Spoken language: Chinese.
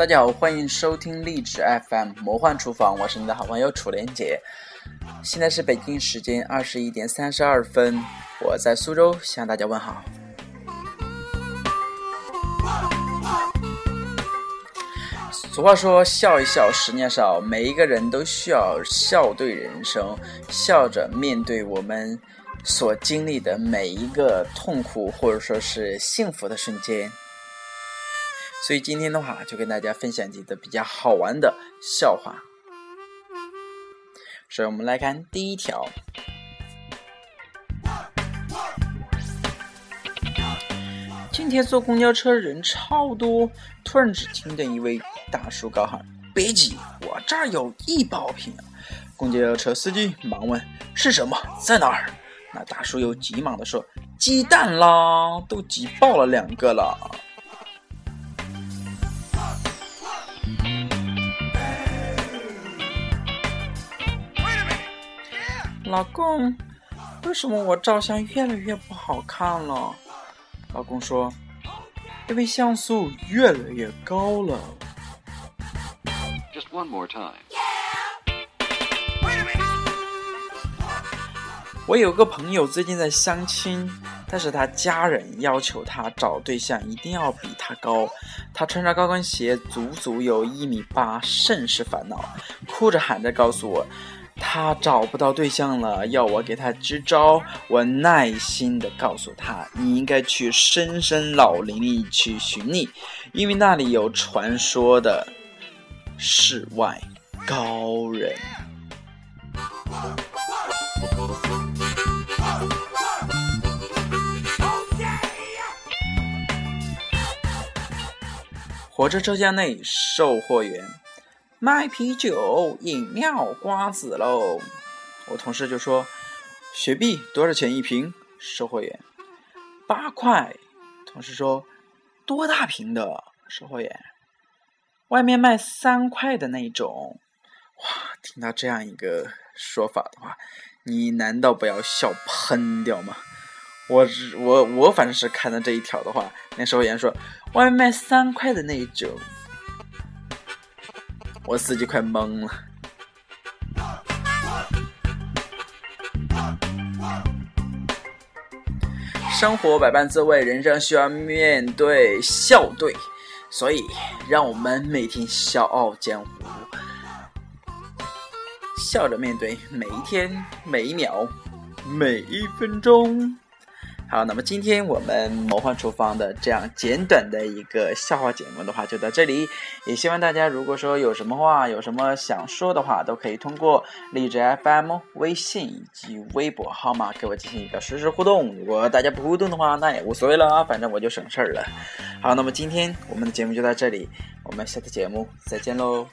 大家好，欢迎收听励志 FM 魔幻厨房，我是你的好朋友楚莲姐。现在是北京时间二十一点三十二分，我在苏州向大家问好。俗话说：“笑一笑，十年少。”每一个人都需要笑对人生，笑着面对我们所经历的每一个痛苦，或者说是幸福的瞬间。所以今天的话，就跟大家分享几个比较好玩的笑话。所以我们来看第一条。今天坐公交车人超多，突然只听见一位大叔高喊：“别急，我这儿有易爆品。”公交车司机忙问：“是什么？在哪儿？”那大叔又急忙的说：“鸡蛋啦，都挤爆了两个了。”老公，为什么我照相越来越不好看了？老公说：“因为像素越来越高了。” Just one more time. 我有个朋友最近在相亲，但是他家人要求他找对象一定要比他高。他穿着高跟鞋，足足有一米八，甚是烦恼，哭着喊着告诉我。他找不到对象了，要我给他支招。我耐心的告诉他：“你应该去深山老林里去寻觅，因为那里有传说的世外高人。”火车车厢内，售货员。卖啤酒、饮料、瓜子喽！我同事就说：“雪碧多少钱一瓶？”售货员：“八块。”同事说：“多大瓶的？”售货员：“外面卖三块的那种。”哇，听到这样一个说法的话，你难道不要笑喷掉吗？我我我反正是看到这一条的话，那售货员说：“外面卖三块的那种。”我司机快懵了。生活百般滋味，人生需要面对笑对，所以让我们每天笑傲江湖，笑着面对每一天、每一秒、每一分钟。好，那么今天我们魔幻厨房的这样简短的一个笑话节目的话，就到这里。也希望大家如果说有什么话、有什么想说的话，都可以通过荔枝 FM 微信以及微博号码给我进行一个实时互动。如果大家不互动的话，那也无所谓了，反正我就省事儿了。好，那么今天我们的节目就到这里，我们下次节目再见喽。